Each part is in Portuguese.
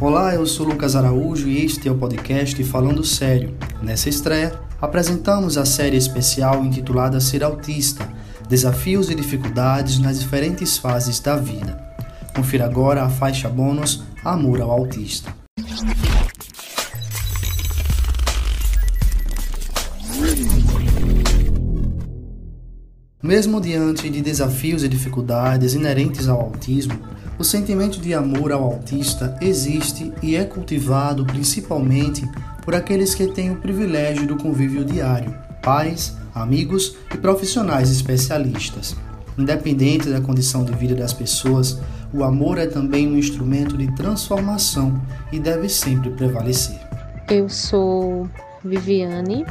Olá, eu sou Lucas Araújo e este é o podcast Falando Sério. Nessa estreia, apresentamos a série especial intitulada Ser Autista Desafios e Dificuldades nas Diferentes Fases da Vida. Confira agora a faixa bônus Amor ao Autista. Mesmo diante de desafios e dificuldades inerentes ao autismo, o sentimento de amor ao autista existe e é cultivado principalmente por aqueles que têm o privilégio do convívio diário, pais, amigos e profissionais especialistas. Independente da condição de vida das pessoas, o amor é também um instrumento de transformação e deve sempre prevalecer. Eu sou Viviane,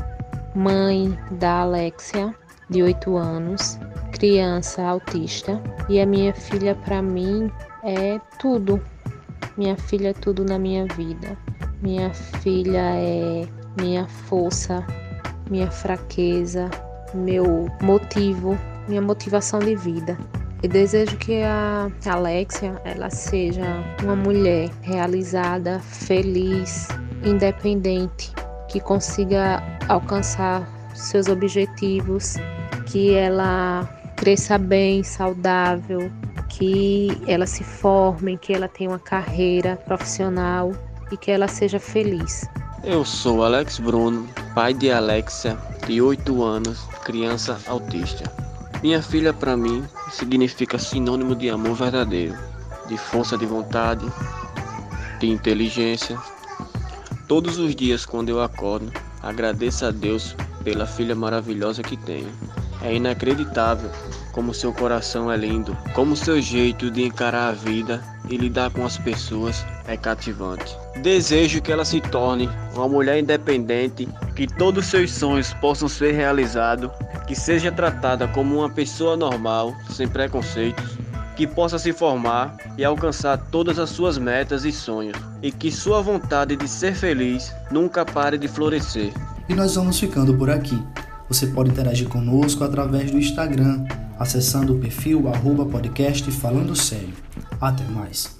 mãe da Alexia, de 8 anos, criança autista, e a minha filha para mim é tudo. Minha filha é tudo na minha vida. Minha filha é minha força, minha fraqueza, meu motivo, minha motivação de vida. E desejo que a Alexia ela seja uma mulher realizada, feliz, independente, que consiga alcançar seus objetivos, que ela cresça bem, saudável, que ela se forme, que ela tenha uma carreira profissional e que ela seja feliz. Eu sou Alex Bruno, pai de Alexia, de 8 anos, criança autista. Minha filha para mim significa sinônimo de amor verdadeiro, de força de vontade, de inteligência. Todos os dias quando eu acordo, agradeço a Deus pela filha maravilhosa que tenho. É inacreditável como seu coração é lindo, como seu jeito de encarar a vida e lidar com as pessoas é cativante. Desejo que ela se torne uma mulher independente, que todos seus sonhos possam ser realizados, que seja tratada como uma pessoa normal, sem preconceitos, que possa se formar e alcançar todas as suas metas e sonhos, e que sua vontade de ser feliz nunca pare de florescer. E nós vamos ficando por aqui. Você pode interagir conosco através do Instagram, acessando o perfil arroba podcast Falando Sério. Até mais.